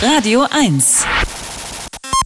Radio 1.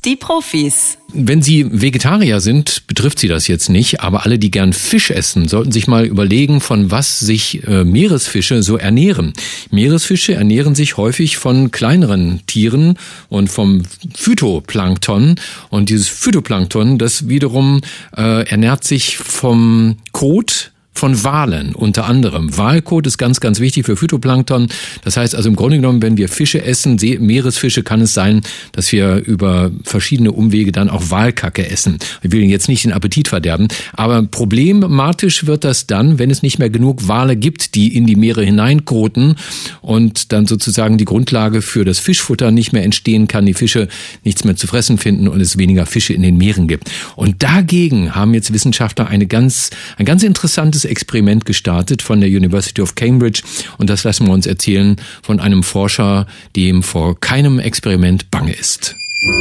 Die Profis. Wenn Sie Vegetarier sind, betrifft Sie das jetzt nicht, aber alle, die gern Fisch essen, sollten sich mal überlegen, von was sich äh, Meeresfische so ernähren. Meeresfische ernähren sich häufig von kleineren Tieren und vom Phytoplankton. Und dieses Phytoplankton, das wiederum äh, ernährt sich vom Kot von Walen unter anderem. Walkot ist ganz, ganz wichtig für Phytoplankton. Das heißt also im Grunde genommen, wenn wir Fische essen, Meeresfische, kann es sein, dass wir über verschiedene Umwege dann auch Walkacke essen. Ich will jetzt nicht den Appetit verderben, aber problematisch wird das dann, wenn es nicht mehr genug Wale gibt, die in die Meere hineinkoten und dann sozusagen die Grundlage für das Fischfutter nicht mehr entstehen kann, die Fische nichts mehr zu fressen finden und es weniger Fische in den Meeren gibt. Und dagegen haben jetzt Wissenschaftler eine ganz, ein ganz interessantes großes Experiment gestartet von der University of Cambridge und das lassen wir uns erzählen von einem Forscher, dem vor keinem Experiment bange ist.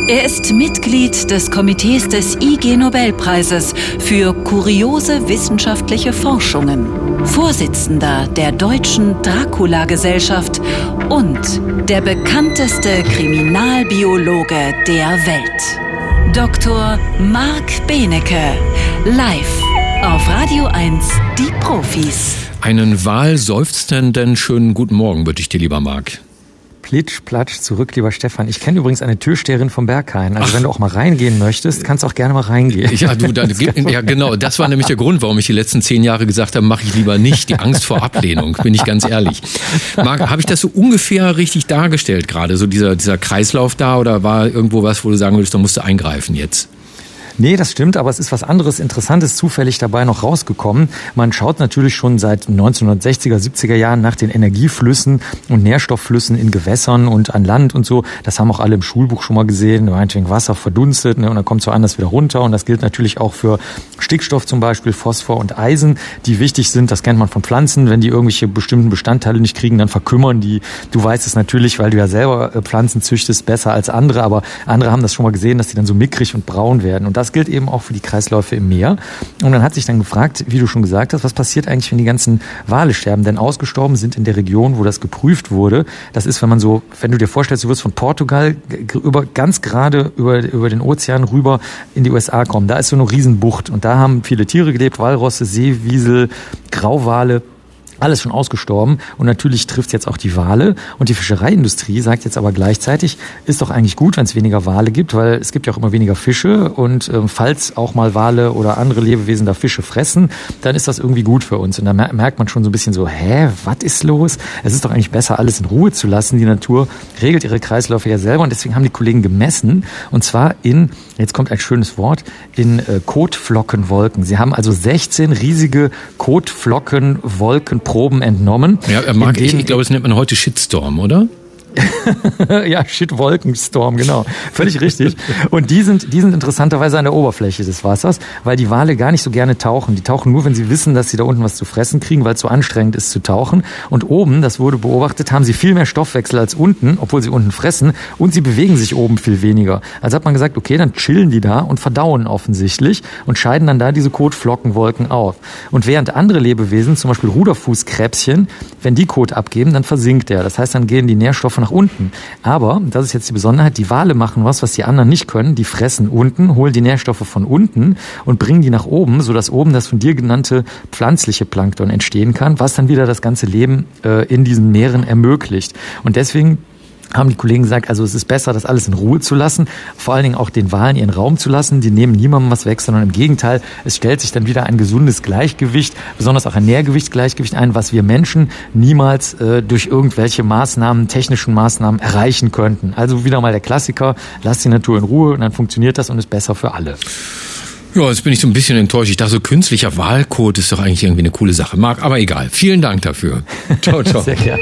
Er ist Mitglied des Komitees des IG Nobelpreises für kuriose wissenschaftliche Forschungen, Vorsitzender der deutschen Dracula-Gesellschaft und der bekannteste Kriminalbiologe der Welt. Dr. Marc Benecke, live auf Radio 1, die Profis. Einen wahlseufzenden schönen guten Morgen würde ich dir lieber Marc. Plitsch, platsch, zurück, lieber Stefan. Ich kenne übrigens eine Türsteherin vom Berghain. Also Ach. wenn du auch mal reingehen möchtest, kannst du auch gerne mal reingehen. Ja, du, dann, ja, genau. Das war nämlich der Grund, warum ich die letzten zehn Jahre gesagt habe, mache ich lieber nicht. Die Angst vor Ablehnung, bin ich ganz ehrlich. Marc, habe ich das so ungefähr richtig dargestellt gerade? So dieser, dieser Kreislauf da oder war irgendwo was, wo du sagen würdest, da musst du eingreifen jetzt? Nee, das stimmt, aber es ist was anderes Interessantes zufällig dabei noch rausgekommen. Man schaut natürlich schon seit 1960er, 70er Jahren nach den Energieflüssen und Nährstoffflüssen in Gewässern und an Land und so. Das haben auch alle im Schulbuch schon mal gesehen. Meinetwegen Wasser verdunstet ne, und dann kommt so anders wieder runter. Und das gilt natürlich auch für Stickstoff zum Beispiel, Phosphor und Eisen, die wichtig sind. Das kennt man von Pflanzen. Wenn die irgendwelche bestimmten Bestandteile nicht kriegen, dann verkümmern die. Du weißt es natürlich, weil du ja selber äh, Pflanzen züchtest, besser als andere. Aber andere haben das schon mal gesehen, dass die dann so mickrig und braun werden. Und das gilt eben auch für die Kreisläufe im Meer. Und man hat sich dann gefragt, wie du schon gesagt hast, was passiert eigentlich, wenn die ganzen Wale sterben? Denn ausgestorben sind in der Region, wo das geprüft wurde. Das ist, wenn man so, wenn du dir vorstellst, du wirst von Portugal über ganz gerade über, über den Ozean rüber in die USA kommen. Da ist so eine Riesenbucht und da haben viele Tiere gelebt, Walrosse, Seewiesel, Grauwale alles schon ausgestorben und natürlich trifft jetzt auch die Wale und die Fischereiindustrie sagt jetzt aber gleichzeitig, ist doch eigentlich gut, wenn es weniger Wale gibt, weil es gibt ja auch immer weniger Fische und äh, falls auch mal Wale oder andere Lebewesen da Fische fressen, dann ist das irgendwie gut für uns und da merkt man schon so ein bisschen so, hä, was ist los? Es ist doch eigentlich besser, alles in Ruhe zu lassen. Die Natur regelt ihre Kreisläufe ja selber und deswegen haben die Kollegen gemessen und zwar in, jetzt kommt ein schönes Wort, in äh, Kotflockenwolken. Sie haben also 16 riesige Kotflockenwolken Proben entnommen. Ja, er mag, ich, ich glaube, das nennt man heute Shitstorm, oder? Ja, Shit Wolkenstorm, genau. Völlig richtig. Und die sind, die sind interessanterweise an der Oberfläche des Wassers, weil die Wale gar nicht so gerne tauchen. Die tauchen nur, wenn sie wissen, dass sie da unten was zu fressen kriegen, weil es so anstrengend ist zu tauchen. Und oben, das wurde beobachtet, haben sie viel mehr Stoffwechsel als unten, obwohl sie unten fressen. Und sie bewegen sich oben viel weniger. Also hat man gesagt, okay, dann chillen die da und verdauen offensichtlich und scheiden dann da diese Kotflockenwolken auf. Und während andere Lebewesen, zum Beispiel Ruderfußkrebschen, wenn die Kot abgeben, dann versinkt der. Das heißt, dann gehen die Nährstoffe nach unten. Aber, das ist jetzt die Besonderheit, die Wale machen was, was die anderen nicht können. Die fressen unten, holen die Nährstoffe von unten und bringen die nach oben, sodass oben das von dir genannte pflanzliche Plankton entstehen kann, was dann wieder das ganze Leben äh, in diesen Meeren ermöglicht. Und deswegen haben die Kollegen gesagt, also es ist besser, das alles in Ruhe zu lassen, vor allen Dingen auch den Wahlen ihren Raum zu lassen. Die nehmen niemandem was weg, sondern im Gegenteil, es stellt sich dann wieder ein gesundes Gleichgewicht, besonders auch ein Nährgewichtsgleichgewicht ein, was wir Menschen niemals äh, durch irgendwelche Maßnahmen, technischen Maßnahmen erreichen könnten. Also wieder mal der Klassiker, lass die Natur in Ruhe und dann funktioniert das und ist besser für alle. Ja, jetzt bin ich so ein bisschen enttäuscht. Ich dachte, so künstlicher Wahlcode ist doch eigentlich irgendwie eine coole Sache. Marc, aber egal. Vielen Dank dafür. Ciao, ciao. Sehr gerne.